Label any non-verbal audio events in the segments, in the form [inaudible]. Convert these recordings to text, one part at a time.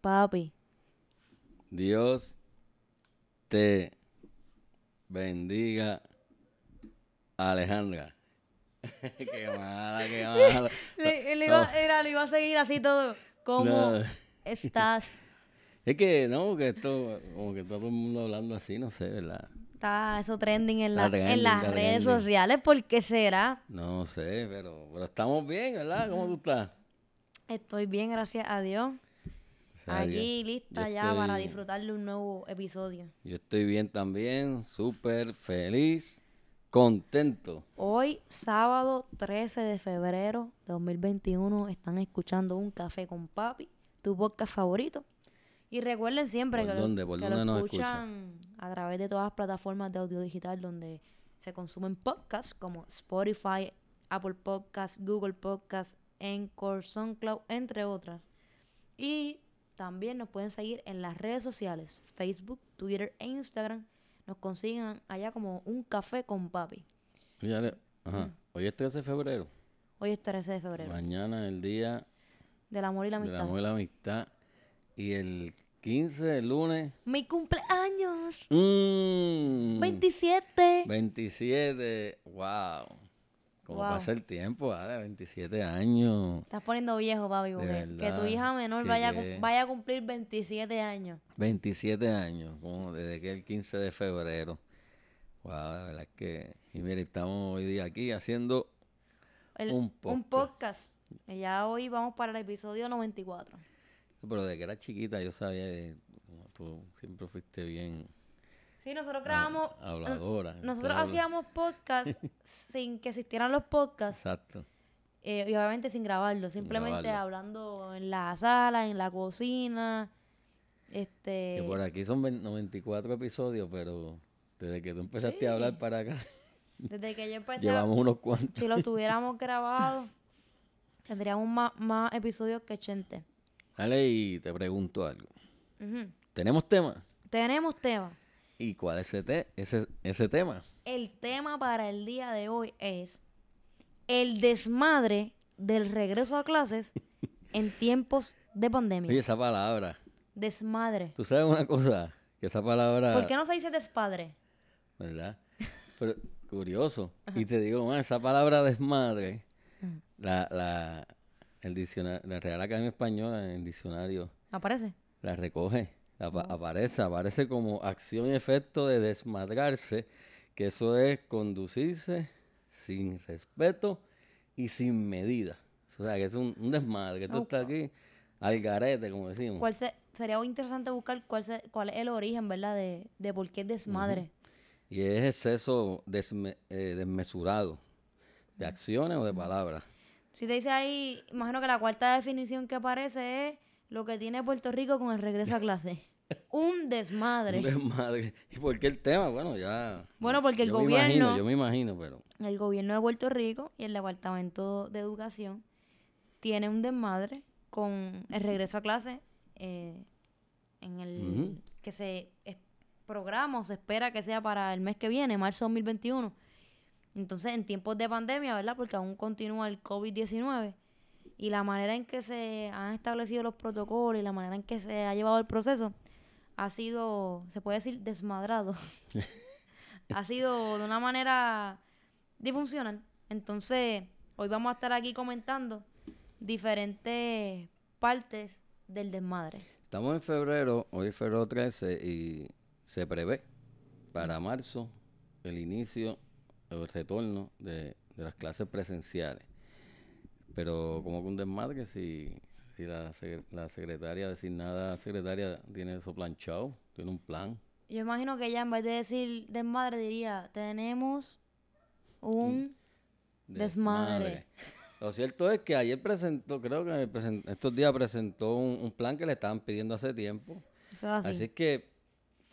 papi. Dios te bendiga, Alejandra. [laughs] qué mala, qué mala. [laughs] Le, le iba, era, le iba a seguir así todo. ¿Cómo No. estás? [laughs] Es que, no, que esto, como que está todo el mundo hablando así, no sé, ¿verdad? Está eso trending en, la- trending, en las redes trending. sociales. ¿Por qué será? No sé, pero, pero estamos bien, ¿verdad? ¿Cómo tú estás? Estoy bien, gracias a Dios. Gracias a Aquí Dios. lista Yo ya para estoy- disfrutar de un nuevo episodio. Yo estoy bien también, súper feliz, contento. Hoy, sábado 13 de febrero de 2021, están escuchando Un Café con Papi, tu podcast favorito. Y recuerden siempre ¿Por que, lo- dónde? ¿Por que lo escuchan a través de todas las plataformas de audio digital donde se consumen podcasts como Spotify, Apple Podcasts, Google Podcasts, Encore, SoundCloud, entre otras. Y también nos pueden seguir en las redes sociales, Facebook, Twitter e Instagram. Nos consiguen allá como Un Café con Papi. Ajá, Mm. Hoy es 13 de febrero. Hoy es 13 de febrero. Mañana es el día Del amor y la del amistad. amor y la amistad. Y el 15, el lunes. Mi cumpleaños. mm, 27. 27. Wow. Como Wow. pasa el tiempo, ¿vale? 27 años. Estás poniendo viejo, papi, porque que tu hija menor que vaya, vaya a cumplir 27 años. 27 años, como desde que el 15 de febrero. Wow, la verdad es que. Y mire, estamos hoy día aquí haciendo. El- Un podcast. podcast. Y ya hoy vamos para el episodio 94. Pero desde que era chiquita yo sabía. de- tú siempre fuiste bien Sí, nosotros grabamos. Ah, habladora. Nosotros hacíamos podcast [laughs] sin que existieran los podcasts. Exacto. eh, y obviamente sin grabarlo. Simplemente grabarlo. hablando en la sala, en la cocina. Este. Que por aquí son 20 94 episodios, pero desde que tú empezaste a hablar para acá, [laughs] Desde que yo [laughs] empecé. llevamos unos cuantos. Si lo tuviéramos grabado, tendríamos más, más episodios que Chente. Dale, y te pregunto algo. ¿Tenemos tema? Tenemos tema. ¿Y cuál es ese, te- ese, ese tema? El tema para el día de hoy es el desmadre del regreso a clases [laughs] en tiempos de pandemia. Oye, esa palabra. Desmadre. ¿Tú sabes una cosa? Que esa palabra... ¿Por qué no se dice despadre? ¿Verdad? Pero curioso. Y te digo más, esa palabra desmadre, la, la, el diccionario, la Real Academia Española en el diccionario ¿Aparece? la recoge, apa- aparece, aparece como acción y efecto de desmadrarse, que eso es conducirse sin respeto y sin medida. O sea, que es un, un desmadre, que tú estás aquí al garete, como decimos. ¿Cuál se- sería interesante buscar cuál, se- cuál es el origen, ¿verdad? De, de por qué es desmadre. Y es exceso desme- eh, desmesurado de acciones o de palabras. Si te dice ahí, imagino que la cuarta definición que aparece es lo que tiene Puerto Rico con el regreso a clase. Un desmadre. Un desmadre. ¿Y por qué el tema? Bueno, ya. Bueno, porque el yo Me imagino, gobierno- yo me imagino, pero. El gobierno de Puerto Rico y el Departamento de Educación tiene un desmadre con el regreso a clase eh, en el que se programa o se espera que sea para el mes que viene, marzo 2021. Entonces, en tiempos de pandemia, ¿verdad? Porque aún continúa el COVID-19 y la manera en que se han establecido los protocolos y la manera en que se ha llevado el proceso ha sido, se puede decir, desmadrado. [laughs] ha sido de una manera disfuncional. Entonces, hoy vamos a estar aquí comentando diferentes partes del desmadre. Estamos en febrero, hoy es febrero 13, y se prevé para marzo el inicio, el retorno de, de las clases presenciales. Pero como que un desmadre si, si la, la secretaria designada secretaria tiene eso planchado, tiene un plan. Yo imagino que ella en vez de decir desmadre diría, tenemos un desmadre. Lo cierto es que ayer presentó, creo que estos días presentó un, un plan que le estaban pidiendo hace tiempo. Es así. Que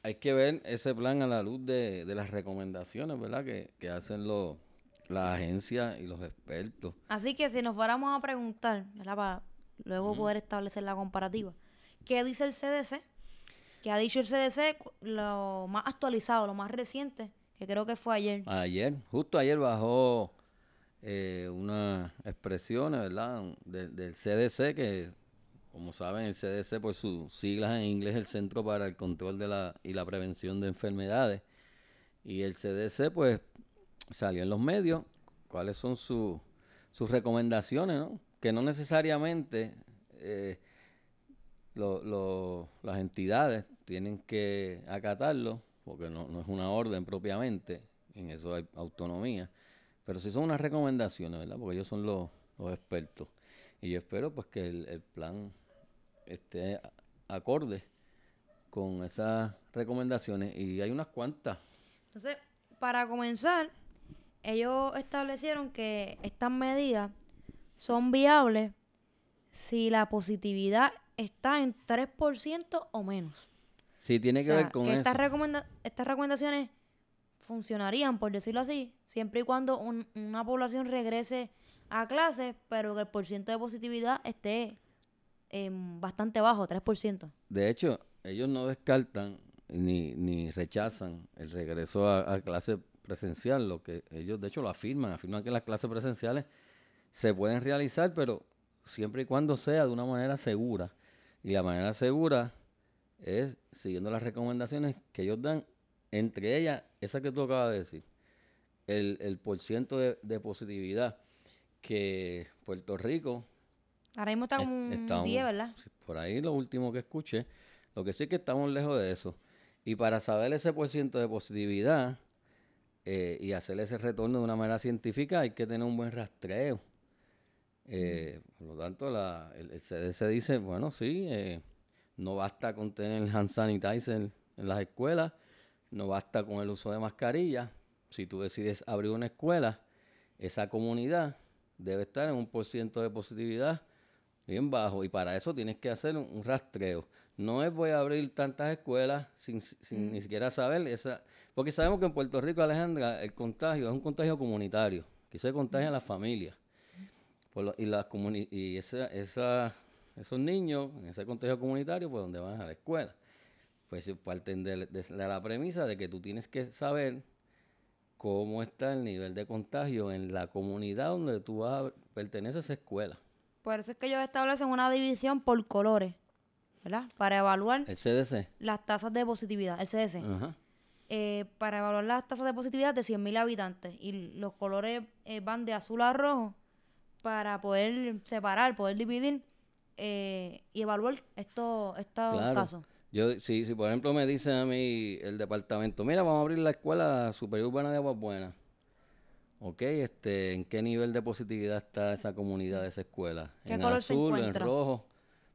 hay que ver ese plan a la luz de, de las recomendaciones, ¿verdad? Que, que hacen los, las agencias y los expertos. Así que si nos fuéramos a preguntar, ¿verdad? Para luego poder establecer la comparativa, ¿qué dice el CDC? ¿Qué ha dicho el CDC? Lo más actualizado, lo más reciente, que creo que fue ayer. Ayer, justo ayer bajó eh, unas expresiones, ¿verdad? de- del CDC, que como saben, el CDC por sus siglas en inglés es el Centro para el Control de la, y la Prevención de Enfermedades. Y el CDC pues salió en los medios cuáles son su- sus recomendaciones, ¿no? Que no necesariamente eh, lo- las entidades tienen que acatarlo, porque no, es una orden propiamente, en eso hay autonomía, pero sí son unas recomendaciones, ¿verdad? Porque ellos son los, los expertos. Y yo espero pues que el, plan esté acorde con esas recomendaciones, y hay unas cuantas. Entonces, para comenzar, ellos establecieron que estas medidas son viables si la positividad está en 3% o menos. Sí, tiene que O sea, ver con que eso. estas, recomenda- estas recomendaciones funcionarían, por decirlo así, siempre y cuando un- una población regrese a clase, pero que el porcentaje de positividad esté bastante bajo, 3%. De hecho, ellos no descartan ni, ni rechazan el regreso a, a clase presencial, lo que ellos de hecho lo afirman, afirman que las clases presenciales se pueden realizar, pero siempre y cuando sea de una manera segura. Y la manera segura es siguiendo las recomendaciones que ellos dan, entre ellas, esa que tú acabas de decir, el, el porciento de, de positividad que Puerto Rico Ahora mismo está Es- un está un- 10, ¿verdad? Por ahí lo último que escuché. Lo que sí es que estamos lejos de eso. Y para saber ese por ciento de positividad eh, y hacer ese retorno de una manera científica hay que tener un buen rastreo. Eh, Por lo tanto, la, el, el CDC dice, bueno, sí, eh, no basta con tener hand sanitizer en las escuelas, no basta con el uso de mascarillas. Si tú decides abrir una escuela, esa comunidad debe estar en un por ciento de positividad bien bajo y para eso tienes que hacer un, un rastreo. No es voy a abrir tantas escuelas sin, sin ni siquiera saber esa, porque sabemos que en Puerto Rico, Alejandra, el contagio es un contagio comunitario, que se contagia a las familias. Por lo- y y esa, esa, esos niños en ese contagio comunitario, pues donde van a la escuela. Pues parten de, de la premisa de que tú tienes que saber cómo está el nivel de contagio en la comunidad donde tú vas a, perteneces a esa escuela. Por eso es que ellos establecen una división por colores, ¿verdad? Para evaluar El CDC. las tasas de positividad, el CDC. Ajá. eh, para evaluar las tasas de positividad de 100.000 habitantes. Y los colores eh, van de azul a rojo para poder separar, poder dividir eh, y evaluar estos, estos Claro. casos. Yo, si, si por ejemplo me dicen a mí el departamento, mira, vamos a abrir la escuela superior urbana de Aguas Buenas. Ok, este, ¿en qué nivel de positividad está esa comunidad esa escuela? ¿Qué ¿En color se azul, en encuentra? rojo?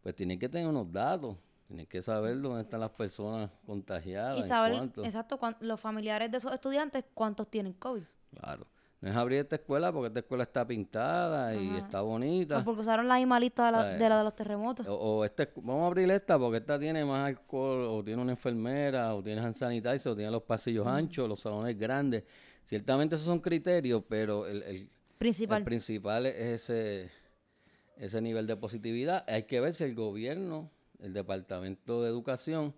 Pues tienen que tener unos datos, tienen que saber dónde están las personas contagiadas, Y en saber, cuánto. exacto, cuán- los familiares de esos estudiantes cuántos tienen COVID. Claro. No es abrir esta escuela porque esta escuela está pintada y está bonita. O porque usaron la misma lista de la, de, la de los terremotos. O, o esta, escu- vamos a abrir esta porque esta tiene más alcohol, o tiene una enfermera, o tiene hand sanitizer, o tiene los pasillos anchos, los salones grandes. Ciertamente esos son criterios, pero el, el- Principal. el principal es ese, ese nivel de positividad. Hay que ver si el gobierno, el Departamento de Educación,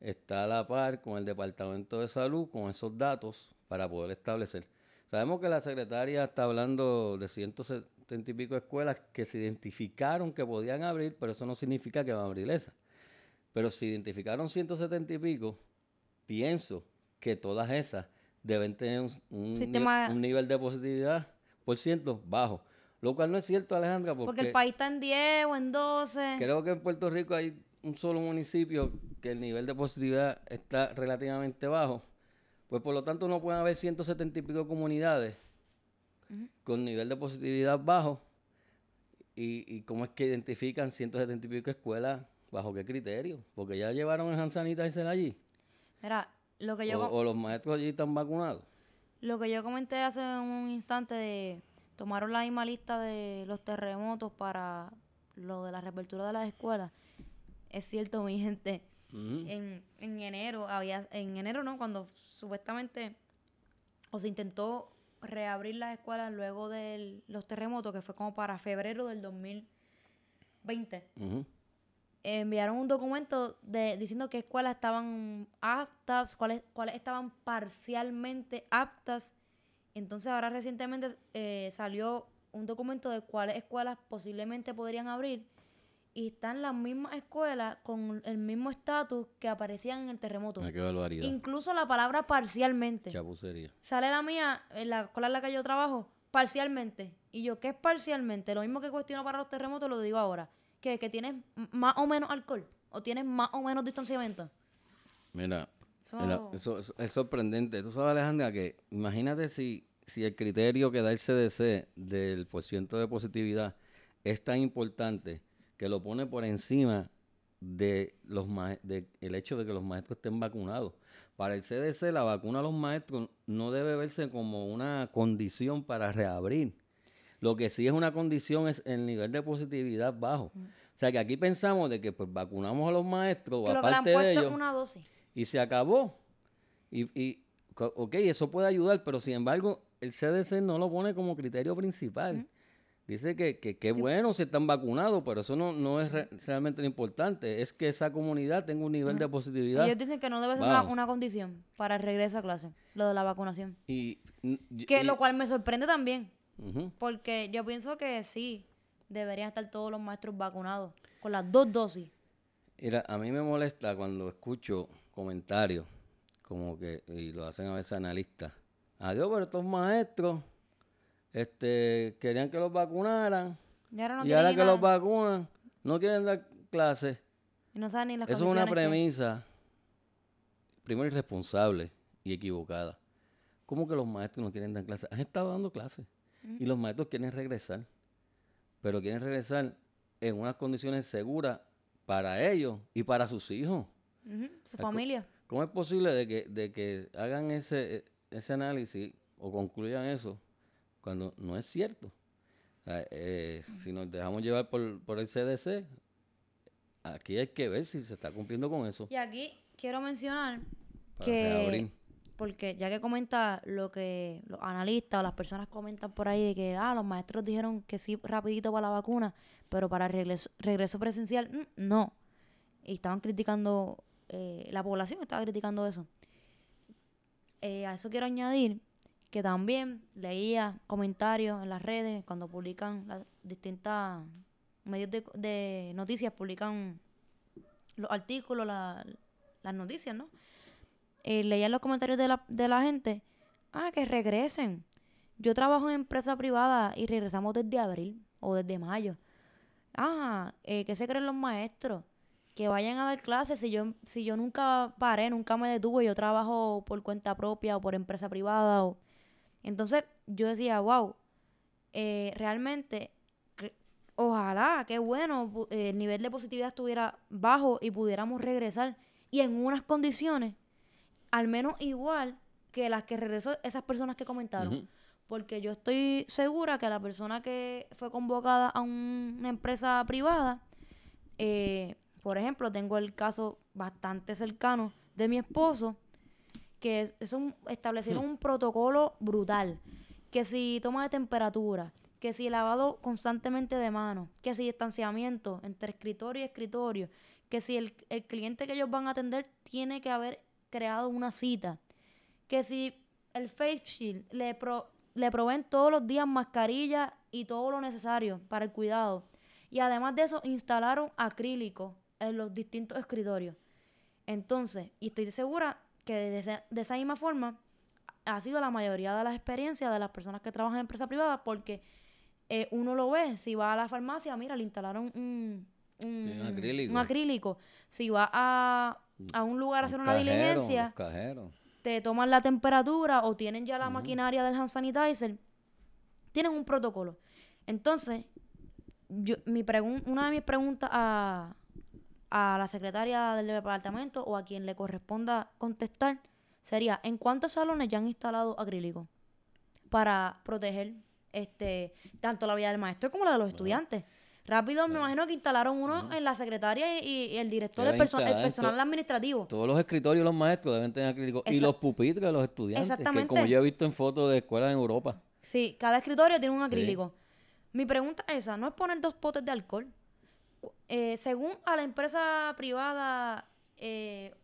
está a la par con el Departamento de Salud, con esos datos, para poder establecer. Sabemos que la secretaria está hablando de 170 y pico escuelas que se identificaron que podían abrir, pero eso no significa que van a abrir esas. Pero si identificaron 170 y pico, pienso que todas esas deben tener un, un ni- Sistema- un nivel de positividad por ciento bajo. Lo cual no es cierto, Alejandra, porque, porque el país está en 10 o en 12. creo que en Puerto Rico hay un solo municipio que el nivel de positividad está relativamente bajo. Pues por lo tanto no pueden haber 170 y pico comunidades con nivel de positividad bajo. Y, y cómo es que identifican 170 y pico escuelas? ¿Bajo qué criterio? Porque ya llevaron el hand sanitizer allí. Mira, lo que yo... O, o los maestros allí están vacunados. Lo que yo comenté hace un instante de, tomaron la misma lista de los terremotos para lo de la reapertura de las escuelas. Es cierto, mi gente. En, en enero había, en enero no, cuando supuestamente o se intentó reabrir las escuelas luego de los terremotos, que fue como para febrero del 2020 Ujú. enviaron un documento de, diciendo qué escuelas estaban aptas, cuáles, cuáles estaban parcialmente aptas. Entonces ahora recientemente eh, salió un documento de cuáles escuelas posiblemente podrían abrir y están las mismas escuelas con el mismo estatus que aparecían en el terremoto. Ah, qué barbaridad. Incluso la palabra parcialmente. Chapucería. Sale la mía, en la escuela en la que yo trabajo, parcialmente. Y yo, ¿qué es parcialmente? Lo mismo que cuestiono para los terremotos, lo digo ahora. Que, que tienes más o menos alcohol. O tienes más o menos distanciamiento. Mira, Eso- mira, eso, eso es sorprendente. Tú sabes, Alejandra, que imagínate si, si el criterio que da el CDC del porciento de positividad es tan importante que lo pone por encima de los de el hecho de que los maestros estén vacunados. Para el CDC, la vacuna a los maestros no debe verse como una condición para reabrir. Lo que sí es una condición es el nivel de positividad bajo. O sea que aquí pensamos de que pues vacunamos a los maestros o que lo que le han aparte de ellos una dosis. y se acabó. Y, y, ok, eso puede ayudar, pero sin embargo, el CDC no lo pone como criterio principal. Dice que que qué bueno si están vacunados, pero eso no, no es re- realmente lo importante. Es que esa comunidad tenga un nivel de positividad. Ellos dicen que no debe ser una, condición para el regreso a clase, lo de la vacunación. Y, Que y- lo cual me sorprende también, porque yo pienso que sí, deberían estar todos los maestros vacunados con las dos dosis. Mira, a mí me molesta cuando escucho comentarios como que, y lo hacen a veces analistas. Adiós, pero estos maestros este, querían que los vacunaran. Y ahora no y quieren ahora ir que los vacunan, no quieren dar clases. Y no saben ni las Eso es una que- premisa, primero irresponsable y equivocada. ¿Cómo que los maestros no quieren dar clases? Han estado dando clases y los maestros quieren regresar, pero quieren regresar en unas condiciones seguras para ellos y para sus hijos. Su familia. ¿Cómo es posible de que, de que hagan ese, ese análisis o concluyan eso cuando no es cierto? Sea, eh, si nos dejamos llevar por, por el CDC, aquí hay que ver si se está cumpliendo con eso. Y aquí quiero mencionar Para que, reabrir. porque ya que comenta lo que los analistas o las personas comentan por ahí de que ah, los maestros dijeron que sí rapidito para la vacuna, pero para regreso, regreso presencial, mm, no. Y estaban criticando, eh, la población estaba criticando eso. Eh, a eso quiero añadir que también leía comentarios en las redes cuando publican las distintas medios de, noticias, publican los artículos, la- las noticias, ¿no? Eh, leía los comentarios de la, de la gente, ah, que regresen. Yo trabajo en empresa privada y regresamos desde abril o desde mayo. Ah, eh, ¿qué se creen los maestros? Que vayan a dar clases. Si yo, si yo nunca paré, nunca me detuve, yo trabajo por cuenta propia o por empresa privada. Entonces yo decía, wow, eh, realmente, re- ojalá, qué bueno, eh, el nivel de positividad estuviera bajo y pudiéramos regresar y en unas condiciones al menos igual que las que regresó esas personas que comentaron. Porque yo estoy segura que la persona que fue convocada a un- una empresa privada, eh, por ejemplo, tengo el caso bastante cercano de mi esposo, que es, un- establecieron un protocolo brutal, que si toma de temperatura, que si lavado constantemente de manos, que si distanciamiento entre escritorio y escritorio, que si el, el cliente que ellos van a atender tiene que haber creado una cita, que si el face shield le, pro- le proveen todos los días mascarilla y todo lo necesario para el cuidado. Y además de eso, instalaron acrílico en los distintos escritorios. Entonces, y estoy segura que de esa, de esa misma forma ha sido la mayoría de las experiencias de las personas que trabajan en empresa privada, porque eh, uno lo ve, si va a la farmacia, mira, le instalaron un, un, Sí, un acrílico. un acrílico. Si va a, a un lugar a hacer una diligencia, te toman la temperatura o tienen ya la maquinaria del hand sanitizer, tienen un protocolo. Entonces, yo, mi pregun- una de mis preguntas a, a la secretaria del departamento o a quien le corresponda contestar sería, ¿en cuántos salones ya han instalado acrílico para proteger este, tanto la vida del maestro como la de los estudiantes. Rápido, me imagino que instalaron uno en la secretaria y, y el director, el, perso- el personal administrativo. Todos los escritorios de los maestros deben tener acrílico. Y los pupitres de los estudiantes. Que como yo he visto en fotos de escuelas en Europa. Sí, cada escritorio tiene un acrílico. Mi pregunta es esa, ¿no es poner dos potes de alcohol? Eh, según a la empresa privada eh,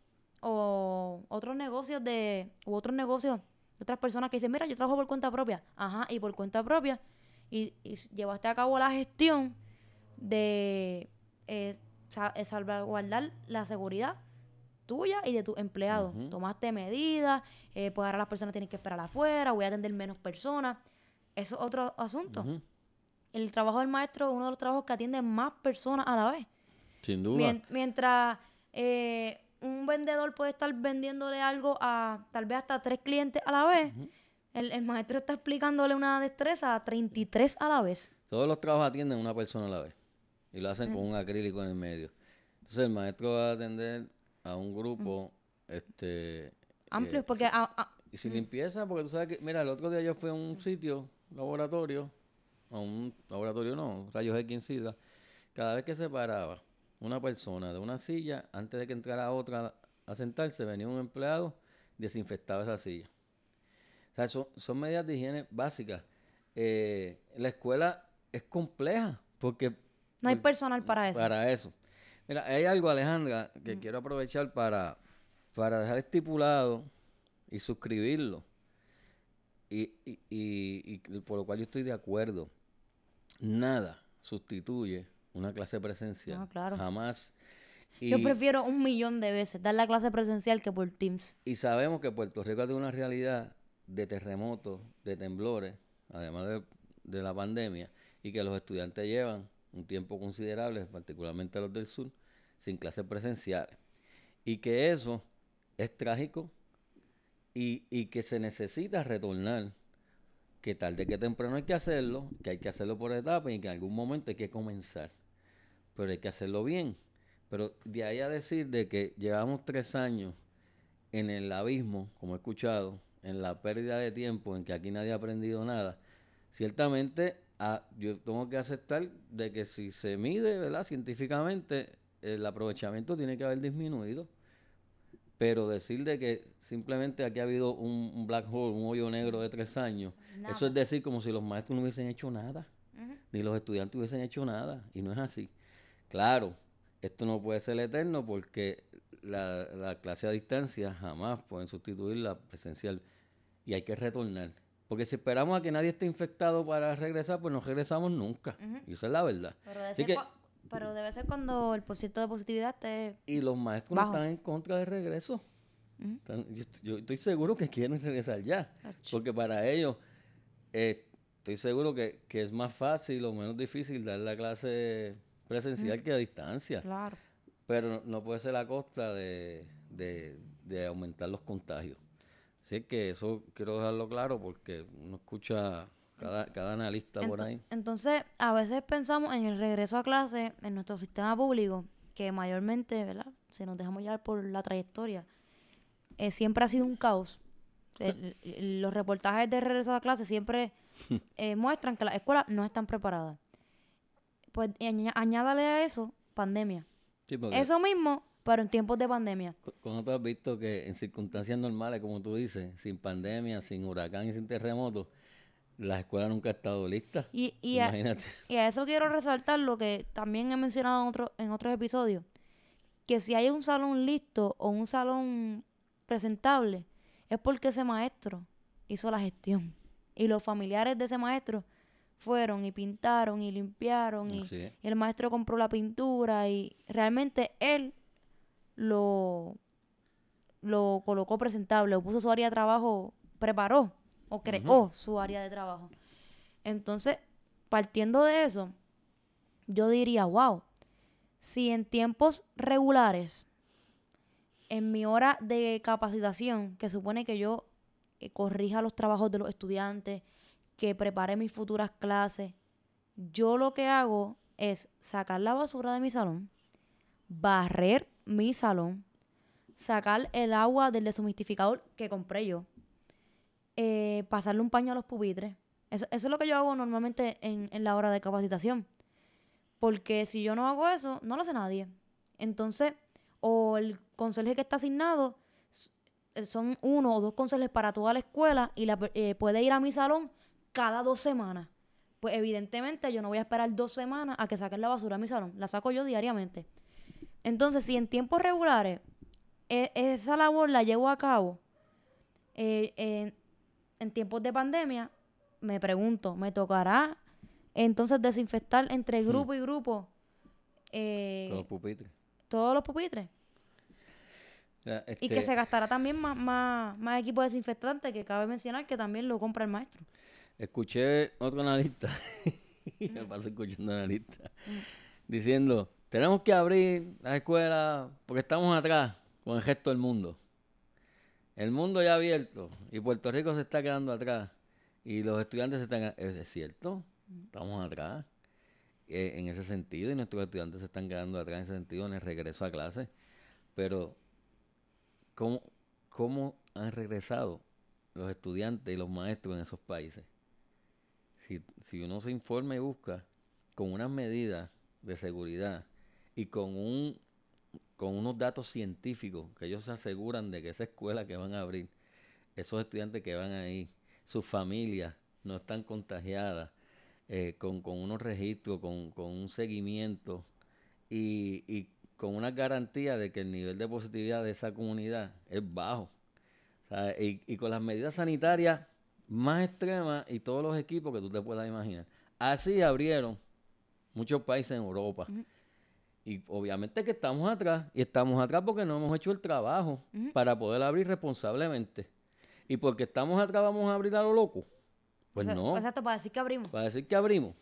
o otros negocios de, u otros negocios, otras personas que dicen, mira, yo trabajo por cuenta propia. Ajá, y por cuenta propia. Y, llevaste a cabo la gestión de eh, eh, salvaguardar la seguridad tuya y de tus empleados. Tomaste medidas, eh, pues ahora las personas tienen que esperar afuera, voy a atender menos personas. Eso es otro asunto. Ujú. El trabajo del maestro es uno de los trabajos que atiende más personas a la vez. Sin duda. Mien- mientras eh, un vendedor puede estar vendiéndole algo a tal vez hasta tres clientes a la vez, el, el maestro está explicándole una destreza a 33 a la vez. Todos los trabajos atienden a una persona a la vez. Y lo hacen con un acrílico en el medio. Entonces el maestro va a atender a un grupo, este... Amplios, eh, porque a- a- Y sin limpieza, porque tú sabes que, mira, el otro día yo fui a un sitio, laboratorio, a un laboratorio no, rayos X SIDA, cada vez que se paraba una persona de una silla, antes de que entrara otra a sentarse, venía un empleado, desinfectaba esa silla. O sea, son, son medidas de higiene básicas. Eh, la escuela es compleja, porque... no hay personal para eso. para eso. Mira, hay algo, Alejandra, que quiero aprovechar para, para dejar estipulado y suscribirlo. Y, y, y- y por lo cual yo estoy de acuerdo. Nada sustituye una clase presencial. No, claro. Jamás. Yo prefiero un millón de veces dar la clase presencial que por Teams. y sabemos que Puerto Rico tiene una realidad de terremotos, de temblores, además de, de la pandemia, y que los estudiantes llevan un tiempo considerable, particularmente los del sur, sin clases presenciales. Y que eso es trágico y, y que se necesita retornar, que tarde que temprano hay que hacerlo, que hay que hacerlo por etapas y que en algún momento hay que comenzar. Pero hay que hacerlo bien. Pero de ahí a decir de que llevamos tres años en el abismo, como he escuchado, en la pérdida de tiempo, en que aquí nadie ha aprendido nada, ciertamente ah, yo tengo que aceptar de que si se mide, ¿verdad? Científicamente, el aprovechamiento tiene que haber disminuido. Pero decir de que simplemente aquí ha habido un, un black hole, un hoyo negro de tres años, eso es decir como si los maestros no hubiesen hecho nada, ni los estudiantes hubiesen hecho nada, y no es así. Claro, esto no puede ser eterno porque la, la clase a distancia jamás pueden sustituir la presencial y hay que retornar. Porque si esperamos a que nadie esté infectado para regresar, pues no regresamos nunca. Y esa es la verdad. Pero debe, Así que- pero debe ser cuando el porcentaje de positividad esté... Y los maestros Bajo. están en contra del regreso. Están- yo, est- yo estoy seguro que quieren regresar ya. Ach. Porque para ellos, eh, estoy seguro que, que es más fácil o menos difícil dar la clase presencial que a distancia. Claro. Pero no, no puede ser a costa de, de- de aumentar los contagios. Así que eso quiero dejarlo claro porque uno escucha cada, cada analista por ahí. Entonces, a veces pensamos en el regreso a clase en nuestro sistema público, que mayormente, ¿verdad? Si nos dejamos llevar por la trayectoria, eh, siempre ha sido un caos. [laughs] El- el- los reportajes de regreso a clase siempre [laughs] eh, muestran que las escuelas no están preparadas. Pues añádale a eso pandemia. Sí, Eso mismo, pero en tiempos de pandemia. cu- cuando tú has visto que en circunstancias normales, como tú dices, sin pandemia, sin huracán y sin terremoto, las escuelas nunca han estado listas. Y, y, a, Imagínate. y a eso quiero resaltar lo que también he mencionado en, otro, en otros episodios, que si hay un salón listo o un salón presentable, es porque ese maestro hizo la gestión. Y los familiares de ese maestro fueron y pintaron y limpiaron y el maestro compró la pintura y realmente él lo, lo colocó presentable, o puso su área de trabajo, preparó o creó su área de trabajo. Entonces, partiendo de eso, yo diría, wow, si en tiempos regulares, en mi hora de capacitación, que supone que yo eh, corrija los trabajos de los estudiantes, que prepare mis futuras clases, yo lo que hago es sacar la basura de mi salón, barrer mi salón, sacar el agua del deshumidificador que compré yo, eh, pasarle un paño a los pupitres, Eso, eso es lo que yo hago normalmente en, la hora de capacitación. Porque si yo no hago eso, no lo hace nadie. Entonces, o el conserje que está asignado eh, son uno o dos conserjes para toda la escuela y la, eh, puede ir a mi salón cada dos semanas. Pues evidentemente yo no voy a esperar dos semanas a que saquen la basura a mi salón. La saco yo diariamente. Entonces, si en tiempos regulares e- esa labor la llevo a cabo, eh, en, tiempos de pandemia, me pregunto, ¿me tocará entonces desinfectar entre grupo y grupo eh, Todos los pupitres. todos los pupitres? Y que este, se gastará también más, más, más equipo desinfectante, que cabe mencionar que también lo compra el maestro. Escuché otro analista, [laughs] me paso escuchando analista, diciendo, tenemos que abrir las escuelas porque estamos atrás con el resto del mundo. El mundo ya abierto y Puerto Rico se está quedando atrás y los estudiantes se están... Es, cierto, estamos atrás eh, en ese sentido y nuestros estudiantes se están quedando atrás en ese sentido en el regreso a clase. Pero, ¿cómo, cómo han regresado los estudiantes y los maestros en esos países? Si, si uno se informa y busca con unas medidas de seguridad y con un con unos datos científicos que ellos se aseguran de que esa escuela que van a abrir, esos estudiantes que van ahí, sus familias no están contagiadas, eh, con, con unos registros, con, con un seguimiento y, y con una garantía de que el nivel de positividad de esa comunidad es bajo. Y, y con las medidas sanitarias más extremas y todos los equipos que tú te puedas imaginar. Así abrieron muchos países en Europa. Ujú. Y obviamente que estamos atrás, y estamos atrás porque no hemos hecho el trabajo para poder abrir responsablemente. Y porque estamos atrás vamos a abrir a lo loco. Pues O sea, no, Exacto, para decir que abrimos. para decir que abrimos.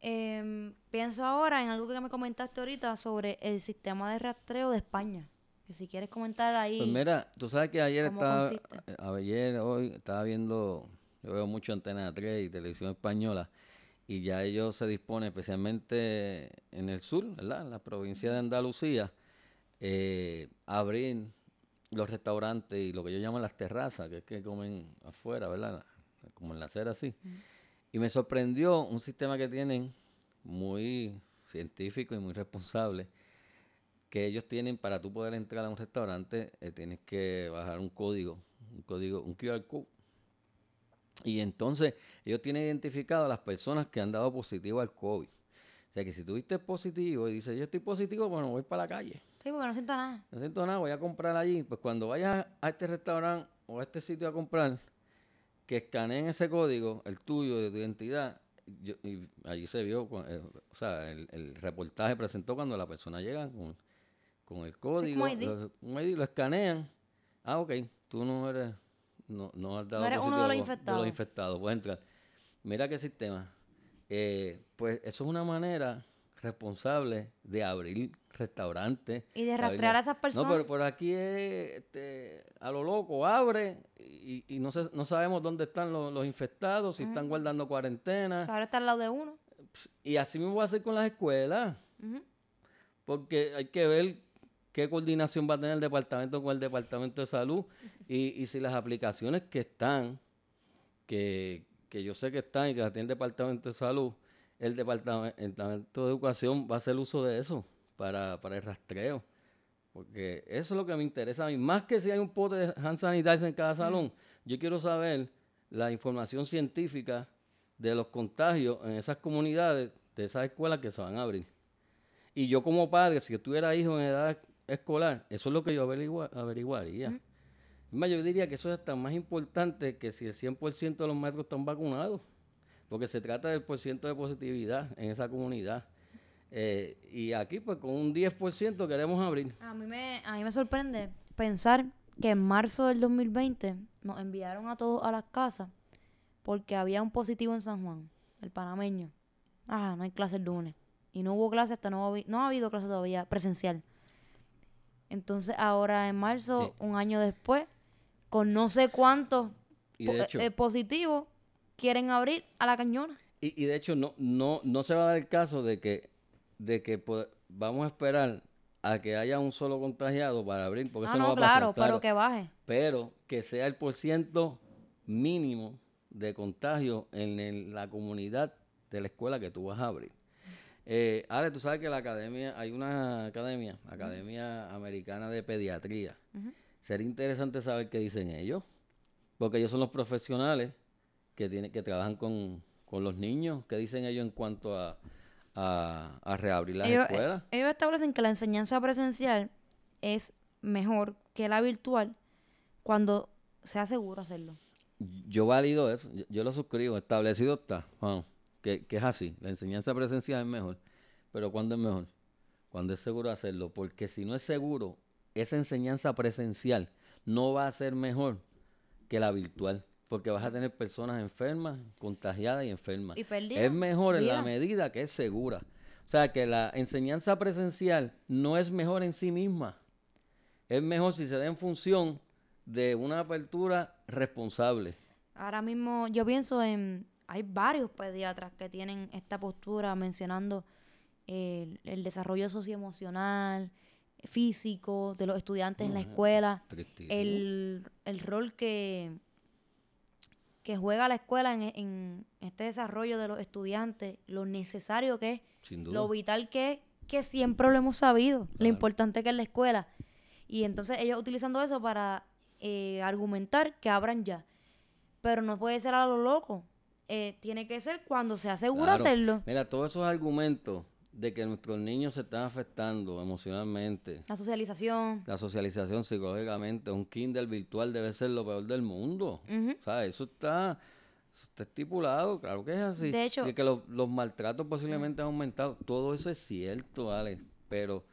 Em, pienso ahora en algo que me comentaste ahorita sobre el sistema de rastreo de España. Que si quieres comentar ahí. Pues mira, tú sabes que ayer ¿Cómo estaba, consiste? eh, ayer, hoy, estaba viendo, yo veo mucho Antena 3 y Televisión Española, y ya ellos se disponen, especialmente en el sur, ¿verdad? En la provincia de Andalucía, eh, abrir los restaurantes y lo que yo llamo las terrazas, que es que comen afuera, ¿verdad? Como en la acera así. Y me sorprendió un sistema que tienen muy científico y muy responsable, que ellos tienen para tú poder entrar a un restaurante, eh, tienes que bajar un código, un código, un QR code. Y entonces ellos tienen identificado a las personas que han dado positivo al COVID. O sea que si tuviste positivo y dices, yo estoy positivo, bueno, voy para la calle. Sí, porque no sienta nada. No siento nada, voy a comprar allí. Pues cuando vayas a este restaurante o a este sitio a comprar, que escaneen ese código, el tuyo, de tu identidad. Yo- y allí se vio, eh, o sea, el, el reportaje presentó cuando la persona llega con, con el código, ID. lo, un ID, lo escanean. Ah, ok, tú no eres, no, no has dado eres uno de los de infectados. los infectados, puedes entrar. Mira qué sistema. Eh, pues eso es una manera responsable de abrir restaurantes. Y de abrir- rastrear a esas personas. no, pero por aquí es este, a lo loco, abre y, y no, no sabemos dónde están los, los infectados, si están guardando cuarentena. Ahora está al lado de uno. Y así mismo va a ser con las escuelas, porque hay que ver qué coordinación va a tener el departamento con el departamento de salud y, y si las aplicaciones que están, que, que yo sé que están y que las tiene el departamento de salud, el departamento, el departamento de educación va a hacer uso de eso para, para el rastreo. Porque eso es lo que me interesa a mí. Más que si hay un pote de hand sanitizer en cada salón, yo quiero saber la información científica de los contagios en esas comunidades, de esas escuelas que se van a abrir. Y yo como padre, si yo tuviera hijos en edad escolar, eso es lo que yo averigua- averiguaría. Más, yo diría que eso es hasta más importante que si el 100% de los maestros están vacunados, porque se trata del porciento de positividad en esa comunidad. Eh, y aquí, pues con un 10% queremos abrir. A mí, me, a mí me sorprende pensar que en marzo del 2020 nos enviaron a todos a las casas porque había un positivo en San Juan, el panameño. Ah, no hay clase el lunes. Y no hubo clase hasta no, no ha habido clase todavía presencial. Entonces ahora en marzo, Sí. un año después, con no sé cuántos eh, positivos, quieren abrir a la cañona. y, y de hecho no, no, no se va a dar el caso de que, de que po- vamos a esperar a que haya un solo contagiado para abrir, porque Ah, eso no, no, va a pasar. claro, pero que baje. pero que sea el porciento mínimo de contagio en el- la comunidad de la escuela que tú vas a abrir. Eh, Ale, tú sabes que la academia, hay una academia, Academia Americana de Pediatría. Sería interesante saber qué dicen ellos, porque ellos son los profesionales que tienen, que trabajan con, con los niños. ¿Qué dicen ellos en cuanto a, a, a reabrir las ellos, eh, escuelas? ellos establecen que la enseñanza presencial es mejor que la virtual cuando sea seguro hacerlo. Yo valido eso, yo, yo lo suscribo, establecido está, Juan, que, que es así, la enseñanza presencial es mejor, pero ¿cuándo es mejor? Cuando es seguro hacerlo, porque si no es seguro, esa enseñanza presencial no va a ser mejor que la virtual, porque vas a tener personas enfermas, contagiadas y enfermas. Y Es mejor en la medida que es segura. O sea, que la enseñanza presencial no es mejor en sí misma. Es mejor si se da en función de una apertura responsable. Ahora mismo yo pienso en, hay varios pediatras que tienen esta postura mencionando el, el desarrollo socioemocional, físico de los estudiantes en la escuela, el, el rol que, que juega la escuela en, en este desarrollo de los estudiantes, lo necesario que es, Sin duda. lo vital que es, que siempre lo hemos sabido, lo importante que es la escuela. Y entonces ellos utilizando eso para eh, argumentar que abran ya. Pero no puede ser a lo loco. Eh, tiene que ser cuando sea seguro Claro. hacerlo. Mira, todos esos argumentos de que nuestros niños se están afectando emocionalmente, La socialización. la socialización psicológicamente, un kinder virtual debe ser lo peor del mundo. Ujú. O sea, eso está, eso está estipulado, claro que es así. De hecho- y que los, los maltratos posiblemente han aumentado. Todo eso es cierto, Alex, pero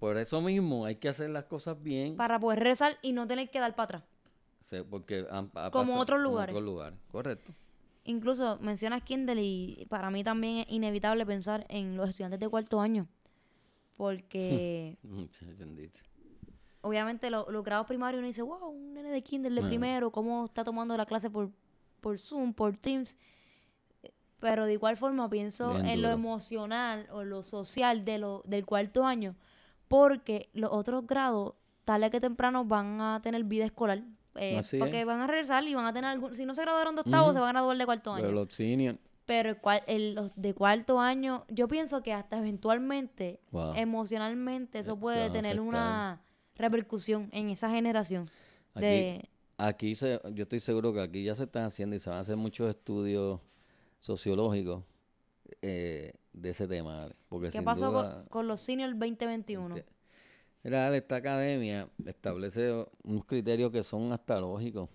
por eso mismo hay que hacer las cosas bien. Para poder rezar y no tener que dar para atrás. se- porque han, ha Como pasado- otros como lugares. otros lugares, correcto. Incluso mencionas Kindle y para mí también es inevitable pensar en los estudiantes de cuarto año. Porque [laughs] benditas. obviamente lo- los grados primarios uno dice, wow, un nene de Kindle de primero, cómo está tomando la clase por, por Zoom, por Teams. Pero de igual forma pienso Bien en lo emocional o lo social de lo, del cuarto año, porque los otros grados, tarde que temprano, van a tener vida escolar. Eh, porque es. van a regresar y van a tener algún, si no se graduaron de octavo, se van a graduar de cuarto año. Pero los seniors, Pero el cual- el- los de cuarto año, yo pienso que hasta eventualmente, Wow. emocionalmente, Eh, eso se puede tener una repercusión en esa generación. Aquí- de, Aquí se, yo estoy seguro que aquí ya se están haciendo y se van a hacer muchos estudios sociológicos eh, de ese tema, porque ¿Qué sin pasó duda, con, con los seniors 2021? Mira, esta academia establece unos criterios que son hasta lógicos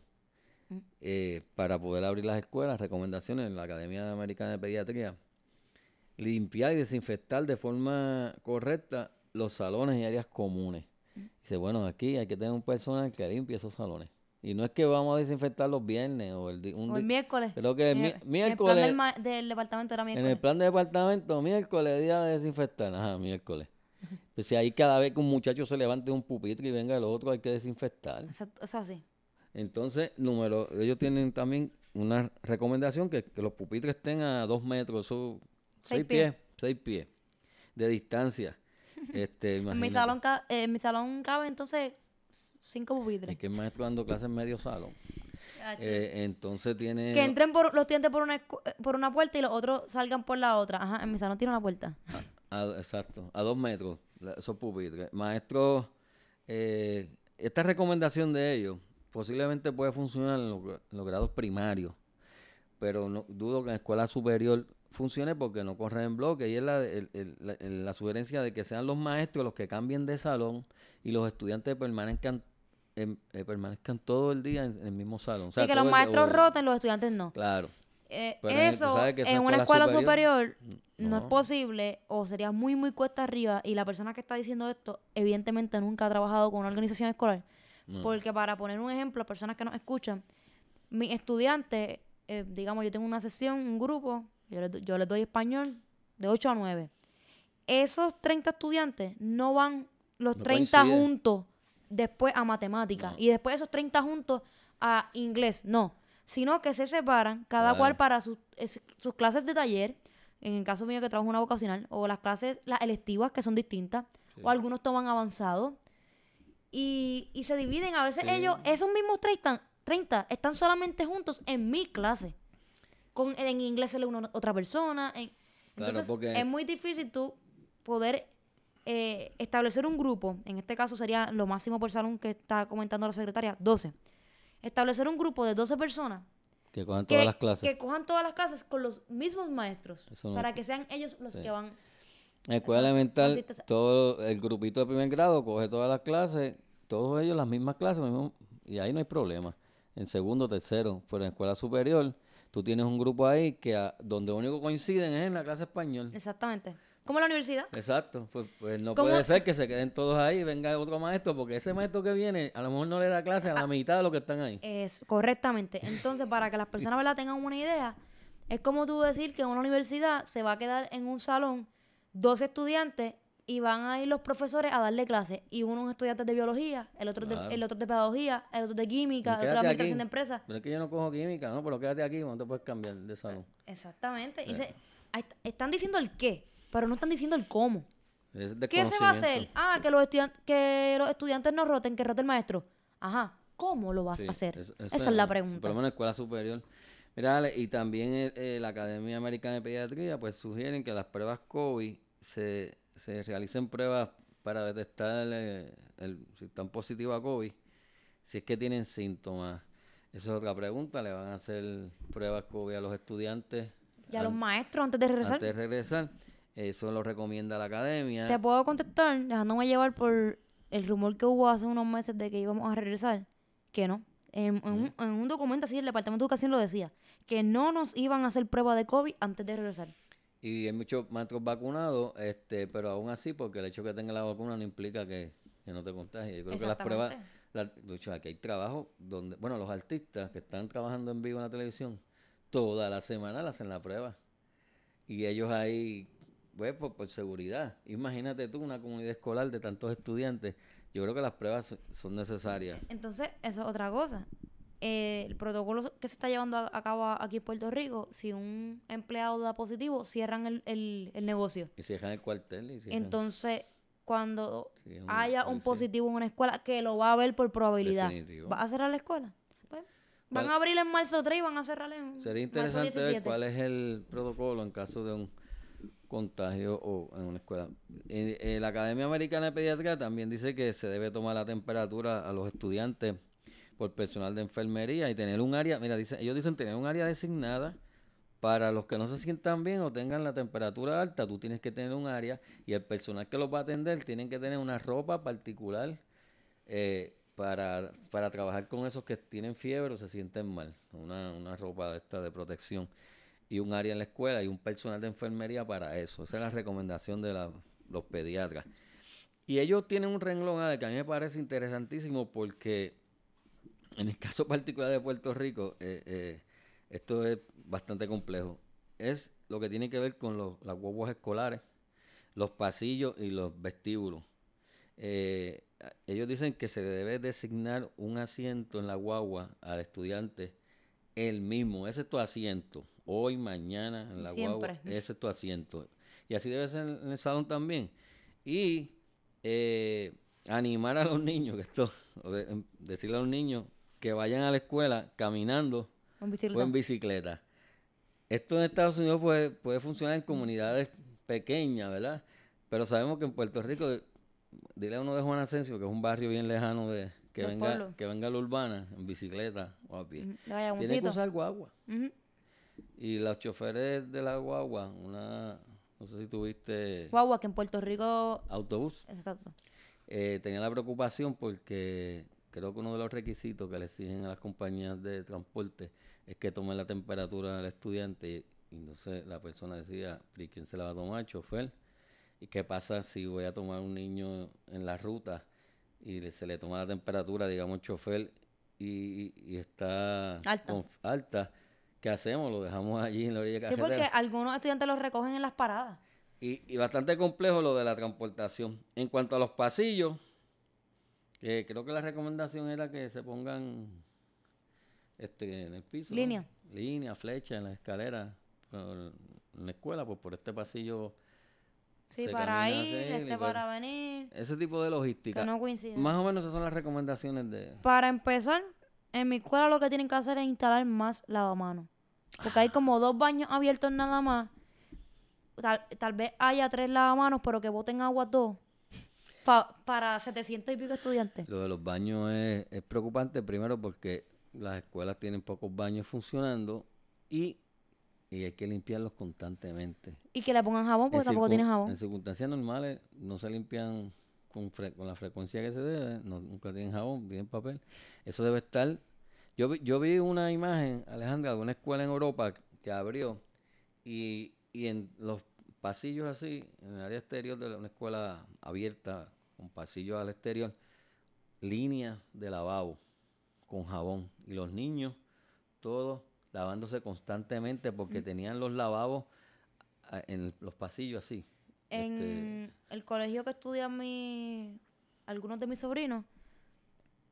Mm. eh, para poder abrir las escuelas, recomendaciones en la Academia Americana de Pediatría, limpiar y desinfectar de forma correcta los salones y áreas comunes. Dice, bueno, aquí hay que tener un personal que limpie esos salones. Y no es que vamos a desinfectar los viernes o el, un O el miércoles. Creo que el Mi- mi- El plan del, departamento era en miércoles. el plan de departamento, miércoles, día de desinfectar. Ajá, miércoles. Pues si ahí cada vez que un muchacho se levante de un pupitre y venga el otro, hay que desinfectar. Exacto, Eso así. Entonces, número, ellos tienen también una recomendación que, que los pupitres estén a dos metros, eso, Seis seis pies. pies, seis pies de distancia. [laughs] Este, En mi, salón eh, en mi salón cabe entonces cinco Es pupitres. que el maestro dando clases en medio salón. Eh, entonces tiene... que entren por los estudiantes por una, por una puerta y los otros salgan por la otra. Ajá, en mi salón tiene una puerta. A- exacto, a dos metros, la- esos pupitres. Maestros, eh, esta recomendación de ellos posiblemente puede funcionar en los, gra- en los grados primarios, pero no, dudo que en la escuela superior funcione porque no corren en bloque. Y es la, el- el- la, la sugerencia de que sean los maestros los que cambien de salón y los estudiantes permanezcan, en- eh, permanezcan todo el día en, en el mismo salón. O sea, que los maestros roten, los estudiantes no. Claro. Eh, en- eso en una escuela superior, superior, no. es posible o sería muy muy cuesta arriba y la persona que está diciendo esto evidentemente nunca ha trabajado con una organización escolar No. porque para poner un ejemplo personas que nos escuchan mis estudiantes eh, digamos yo tengo una sesión un grupo yo les, yo les doy español de 8 a 9 esos 30 estudiantes no van los No 30 coinciden. juntos después a matemáticas y después esos 30 juntos a inglés no sino que se separan cada cual para sus, es- sus clases de taller, en el caso mío que trabajo una vocacional, o las clases, las electivas que son distintas, Sí. o algunos toman avanzado, y, y se dividen, a veces Sí. ellos, esos mismos 30, 30 están solamente juntos en mi clase. Con, en inglés se lee una otra persona. en- Claro, entonces, porque- es muy difícil tú poder eh, establecer un grupo. En este caso sería lo máximo por salón que está comentando la secretaria, 12. Establecer un grupo de 12 personas Que cojan que, todas las clases. que cojan todas las clases con los mismos maestros. No- para que sean ellos los Sí. que van. En escuela Eso sí- elemental, todo el grupito de primer grado coge todas las clases, todos ellos las mismas clases, mismo- y ahí no hay problema. En segundo, tercero, pero en escuela superior, tú tienes un grupo ahí que a- donde único coinciden es en la clase español. Exactamente. Como la universidad. Exacto, pues, pues no ¿Cómo- puede ser que se queden todos ahí y venga otro maestro, porque ese maestro que viene a lo mejor no le da clase a Ah. la mitad de los que están ahí. Es, correctamente. Entonces, para que las personas ¿verdad? tengan una idea, es como tú decir que en una universidad se va a quedar en un salón dos estudiantes y van a ir los profesores a darle clases. Y uno es estudiante de biología, el otro, Claro. de, el otro de pedagogía, el otro de química, el otro de administración aquí. de empresas. Pero es que yo no cojo química, no, pero quédate aquí, no te puedes cambiar de salón. Exactamente. Y Eh. se- están diciendo el qué, pero no están diciendo el cómo. Es ¿Qué se va a hacer? Ah, que los, que los estudiantes no roten, que rote el maestro. Ajá. ¿Cómo lo vas Sí, a hacer? Esa es la pregunta. Por lo menos en escuela superior. Mira, y también eh, eh, la Academia Americana de Pediatría, pues sugieren que las pruebas COVID se, se realicen pruebas para detectar eh, el, si están positivos a COVID, si es que tienen síntomas. Esa es otra pregunta. ¿Le van a hacer pruebas COVID a los estudiantes Y a los maestros antes de regresar. antes de regresar? Eso lo recomienda la academia. Te puedo contestar dejándome llevar por el rumor que hubo hace unos meses de que íbamos a regresar. Que no. En, en un, en un documento así, el Departamento de Educación lo decía. Que no nos iban a hacer prueba de COVID antes de regresar. Y hay muchos maestros vacunados, este, pero aún así, porque el hecho de que tenga la vacuna no implica que, que no te contagies. Yo creo que las pruebas, la- de hecho, aquí hay trabajo donde, bueno, los artistas que están trabajando en vivo en la televisión, toda la semana le hacen la prueba. Y ellos ahí, pues, por, por seguridad. Imagínate tú una comunidad escolar de tantos estudiantes. Yo creo que las pruebas son- necesarias. Entonces, eso es otra cosa. Eh, el protocolo que se está llevando a, a cabo aquí en Puerto Rico, si un empleado da positivo, cierran el, el- el negocio. Y cierran el cuartel y cierran- Entonces, cuando sí, un haya un positivo en una escuela, que lo va a ver por probabilidad, Definitivo. ¿va a cerrar la escuela? Pues, van ¿Cuál- a abrir en marzo 3 y van a cerrar en Sería marzo interesante ver 17. cuál es el protocolo en caso de un contagio o en una escuela. Eh, eh, la Academia Americana de Pediatría también dice que se debe tomar la temperatura a los estudiantes por personal de enfermería y tener un área, mira, dice, ellos dicen tener un área designada para los que no se sientan bien o tengan la temperatura alta, tú tienes que tener un área y el personal que los va a atender tienen que tener una ropa particular eh, para, para trabajar con esos que tienen fiebre o se sienten mal, una, una ropa esta de protección y un área en la escuela y un personal de enfermería para eso. Esa es la recomendación de los pediatras. Y ellos tienen un renglón que a mí me parece interesantísimo porque en el caso [laughs] particular de Puerto Rico, eh, eh, esto es bastante complejo. Es lo que tiene que ver con las guaguas escolares, los pasillos y los vestíbulos. Eh, ellos dicen que se debe designar un asiento en la guagua al estudiante el mismo. Ese es tu asiento. Hoy, mañana, en la guagua. Siempre. Ese es tu asiento. Y así debe ser en el salón también. Y eh, animar a los niños, que esto, o de- decirle a los niños que vayan a la escuela caminando En o en bicicleta. Esto en Estados Unidos puede, puede funcionar en comunidades pequeñas, ¿verdad? Pero sabemos que en Puerto Rico, dile a uno de Juan Asensio, que es un barrio bien lejano de que venga que venga la urbana en bicicleta o a pie. Tiene que usar guagua. Y los choferes de la guagua, una, no sé si tuviste Guagua, que en Puerto Rico... autobús, Exacto. eh, tenía la preocupación porque creo que uno de los requisitos que le exigen a las compañías de transporte es que tomen la temperatura del estudiante y, y entonces la persona decía, ¿y quién se la va a tomar? ¿Chofer? ¿Y qué pasa si voy a tomar un niño en la ruta y se le toma la temperatura, digamos, chofer y, está Alta. conf- alta? ¿Qué hacemos? ¿Lo dejamos allí en la orilla Sí, carretera? porque algunos estudiantes los recogen en las paradas. Y, y bastante complejo lo de la transportación. En cuanto a los pasillos, que creo que la recomendación era que se pongan este, en el piso. ¿no? Línea. Línea, flecha en las escaleras. por- en la escuela, pues por este pasillo. Sí, se para ir, este para venir, Ese tipo de logística. que no coincide. Más o menos esas son las recomendaciones de... Para empezar, En mi escuela lo que tienen que hacer es instalar más lavamanos. Porque hay como dos baños abiertos nada más. Tal, tal vez haya tres lavamanos, pero que boten agua dos. Pa- para 700 y pico estudiantes. Lo de los baños es, es preocupante, primero porque las escuelas tienen pocos baños funcionando y, y hay que limpiarlos constantemente. Y que le pongan jabón porque En tampoco tiene jabón. En circunstancias normales no se limpian con, fre- con la frecuencia que se debe, no- nunca tienen jabón, tienen papel. Eso debe estar... Yo vi, yo vi una imagen, Alejandra, de una escuela en Europa que abrió y, y en los pasillos así, en el área exterior de la- una escuela abierta, con pasillos al exterior, líneas de lavabo con jabón. Y los niños, todos lavándose constantemente porque tenían los lavabos a- en los pasillos así. Este, En el colegio que estudian mi, algunos de mis sobrinos,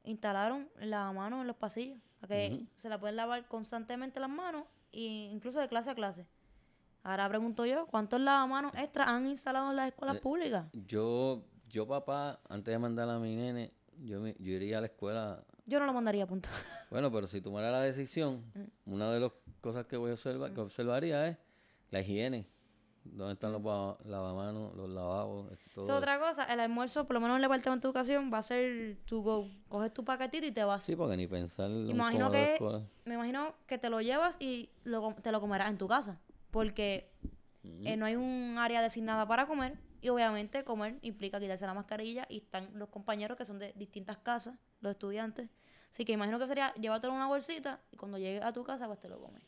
instalaron lavamanos en los pasillos. Para que se la pueden lavar constantemente las manos, e incluso de clase a clase. Ahora pregunto yo, ¿cuántos lavamanos extras han instalado en las escuelas Eh, públicas? Yo, yo papá, antes de mandar a mi nene, yo, me- yo iría a la escuela. Yo no lo mandaría a punto. [laughs] Bueno, pero si tomara la decisión, Mm. una de las cosas que voy a observar, que observaría es la higiene. ¿Dónde están los ba- lavamanos, los lavabos? todo es otra cosa, el almuerzo, por lo menos en el departamento de educación, va a ser to go. Coges tu paquetito y te vas. Sí, porque ni pensar en un Imagino que-. Me imagino que te lo llevas y lo te lo comerás en tu casa. Porque eh, no hay un área designada para comer. Y obviamente comer implica quitarse la mascarilla. Y están los compañeros que son de distintas casas, los estudiantes. Así que imagino que sería llevártelo en una bolsita y cuando llegues a tu casa pues te lo comes.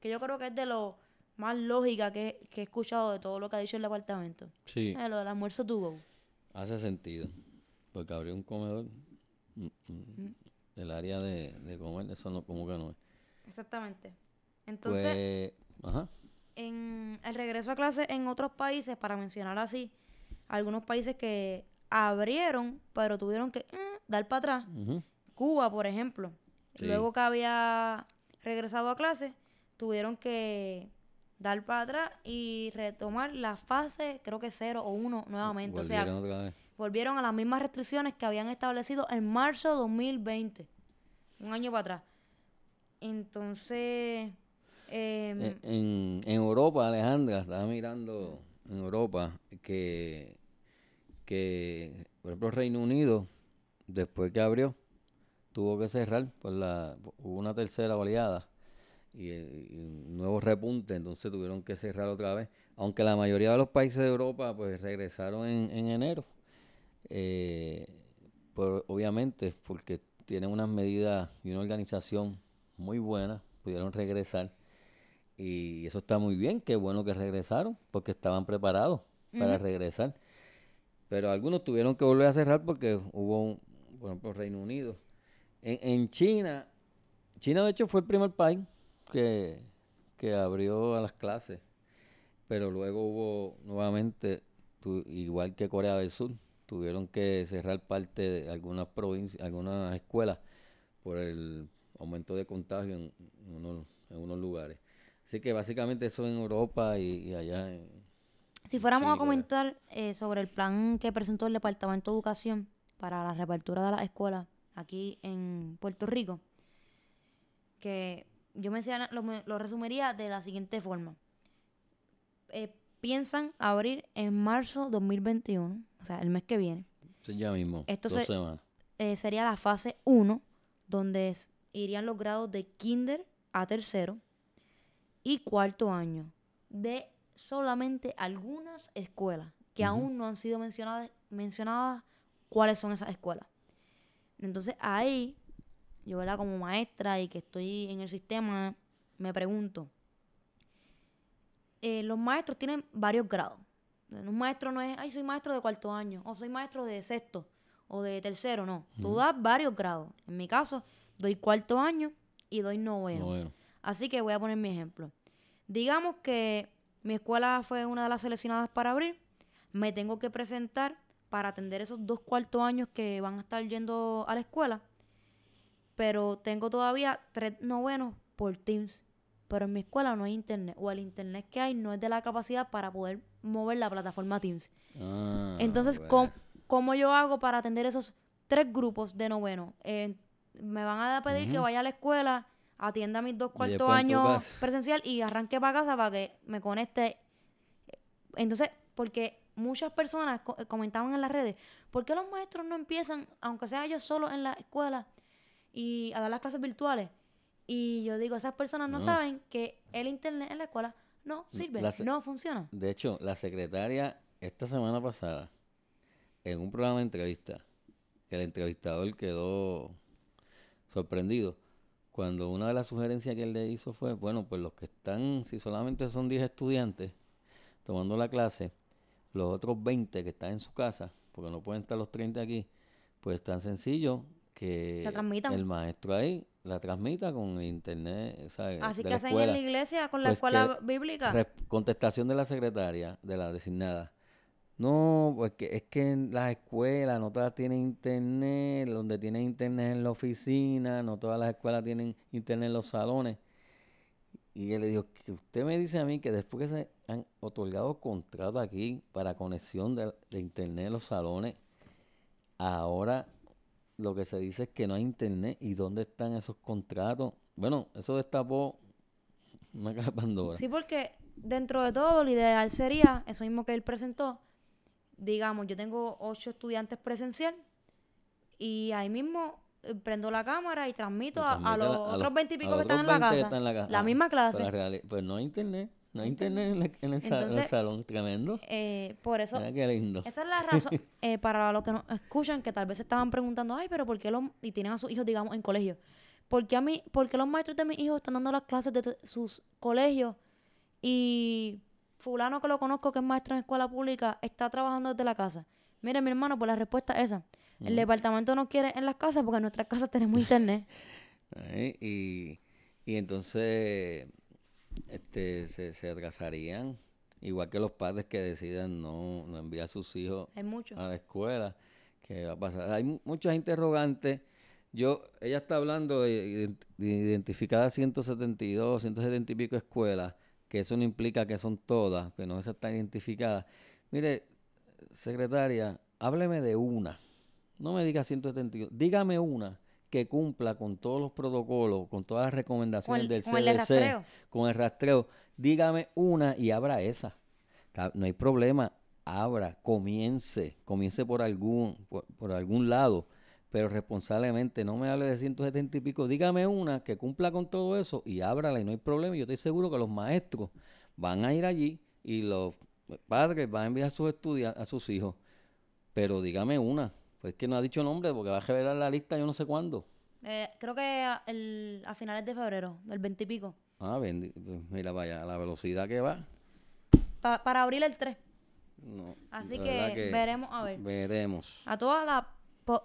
Que yo creo que es de lo más lógica que, que he escuchado de todo lo que ha dicho el departamento. Sí, Eh, lo del almuerzo to go. hace sentido. Porque abrir un comedor, mm, mm, el área de, de comer, eso no, como que no es. Exactamente. Entonces, pues, ajá. En el regreso a clase en otros países, para mencionar así, algunos países que abrieron, pero tuvieron que eh, dar para atrás. Cuba, por ejemplo. Sí. Luego que había regresado a clase, tuvieron que dar para atrás y retomar la fase, creo que cero o uno nuevamente. O sea, Volvieron otra vez. volvieron a las mismas restricciones que habían establecido en marzo de 2020, un año para atrás. Entonces, em, En, Europa, Alejandra, estaba mirando en Europa que, por ejemplo, Reino Unido, después que abrió, tuvo que cerrar por la, hubo una tercera oleada y, eh, y un nuevo repunte, entonces tuvieron que cerrar otra vez. Aunque la mayoría de los países de Europa pues regresaron en, en enero, eh, obviamente porque tienen unas medidas y una organización muy buena, pudieron regresar. Y eso está muy bien, qué bueno que regresaron, porque estaban preparados para regresar. Pero algunos tuvieron que volver a cerrar porque hubo, un, por ejemplo, Reino Unido. En, en China, China de hecho fue el primer país que, que abrió a las clases, pero luego hubo nuevamente, tu- igual que Corea del Sur, tuvieron que cerrar parte de algunas provincias, algunas escuelas por el aumento de contagio en, en unos, en unos lugares. Así que básicamente eso en Europa y, y allá en... Si fuéramos Sí, a comentar eh, sobre el plan que presentó el Departamento de Educación para la reapertura de las escuelas aquí en Puerto Rico, que yo menciona- lo, me- lo resumiría de la siguiente forma. Eh, piensan abrir en marzo 2021, o sea, el mes que viene. eso ya mismo, Esto dos se- semanas. Eh, sería la fase 1, donde es- irían los grados de kinder a tercero y cuarto año de solamente algunas escuelas que aún no han sido mencionadas, mencionadas cuáles son esas escuelas. Entonces ahí, yo ¿verdad? como maestra y que estoy en el sistema, me pregunto, eh, los maestros tienen varios grados. Un maestro no es, ay, soy maestro de cuarto año, o soy maestro de sexto, o de tercero, no. Tú das varios grados. En mi caso, doy cuarto año y doy noveno. Bueno, Así que voy a poner mi ejemplo. Digamos que mi escuela fue una de las seleccionadas para abrir. Me tengo que presentar para atender esos dos cuartos años que van a estar yendo a la escuela. Pero tengo todavía tres novenos por Teams. Pero en mi escuela no hay internet. O el internet que hay no es de la capacidad para poder mover la plataforma Teams. ah, Entonces, bueno. ¿cómo, cómo yo hago para atender esos tres grupos de noveno? Eh, me van a pedir que vaya a la escuela, atienda mis dos cuartos años presencial y arranque para casa para que me conecte. Entonces, porque muchas personas co- comentaban en las redes, ¿por qué los maestros no empiezan, aunque sea ellos solos en la escuela, y a dar las clases virtuales? Y yo digo, esas personas no, No. saben que el internet en la escuela no sirve, no funciona. De hecho, la secretaria esta semana pasada, en un programa de entrevista, que el entrevistador quedó sorprendido, cuando una de las sugerencias que él le hizo fue, bueno, pues los que están, si solamente son 10 estudiantes tomando la clase, los otros 20 que están en su casa, porque no pueden estar los 30 aquí, pues tan sencillo que el maestro ahí la transmita con el internet, ¿sabes? Así de que hacen en la iglesia con la Pues escuela bíblica. Contestación de la secretaria, de la designada. No, porque es que en las escuelas no todas tienen internet, donde tienen internet en la oficina, no todas las escuelas tienen internet en los salones. Y él le dijo, que usted me dice a mí que después que se han otorgado contratos aquí para conexión de, de internet en los salones, ahora lo que se dice es que no hay internet. ¿Y dónde están esos contratos? Bueno, eso destapó una [laughs] caja de Pandora. Sí, porque dentro de todo, lo ideal sería, eso mismo que él presentó, digamos, yo tengo ocho estudiantes presencial y ahí mismo eh, prendo la cámara y transmito a, los a- otros los- 20 y pico a que están en la 20 que casa. están en la casa. La Ah, misma clase. pues no hay internet, no hay internet en, la- en el, en el salón, tremendo. Eh, por eso, Mira qué lindo. esa es la razón, [laughs] eh, para los que nos escuchan, que tal vez estaban preguntando, ay, pero ¿por qué los, y tienen a sus hijos, digamos, en colegio? ¿Por qué, a mí, por qué los maestros de mis hijos están dando las clases de sus colegios y fulano que lo conozco que es maestro en escuela pública está trabajando desde la casa? Mire, mi hermano, pues la respuesta es esa. El departamento no quiere en las casas porque en nuestras casas [laughs] tenemos internet. Y, y entonces este, se, se atrasarían, igual que los padres que decidan no, no enviar a sus hijos a la escuela. ¿Qué va a pasar? Hay mu- muchas interrogantes. Yo, ella está hablando de, ident- de identificadas 172, 170 y pico escuelas, que eso no implica que son todas, que no esas están identificadas. Mire, secretaria, hábleme de una. No me diga 172, dígame una que cumpla con todos los protocolos, con todas las recomendaciones el- del con el CDC, rastreo. con el rastreo. Dígame una y abra esa. No hay problema, abra, comience, comience por algún, por, por algún lado, pero responsablemente, no me hable de 170 y pico, dígame una que cumpla con todo eso y ábrala y no hay problema. Yo estoy seguro que los maestros van a ir allí y los padres van a enviar a sus estudiantes, a sus hijos, pero dígame una, pues que no ha dicho nombre porque va a revelar la lista yo no sé cuándo. Eh, creo que a, el- a finales de febrero, del 20 y pico. Ah, pues mira, vaya, a la velocidad que va. Pa- para abril el 3. No, Así que, veremos a ver. Veremos. A toda la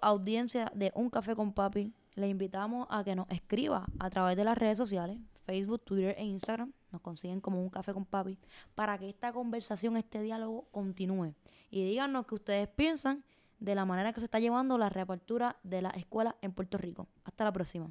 audiencia de Un Café con Papi, le invitamos a que nos escriba a través de las redes sociales, Facebook, Twitter e Instagram. Nos consiguen como Un Café con Papi, para que esta conversación, este diálogo continúe. Y díganos qué ustedes piensan de la manera que se está llevando la reapertura de las escuelas en Puerto Rico. Hasta la próxima.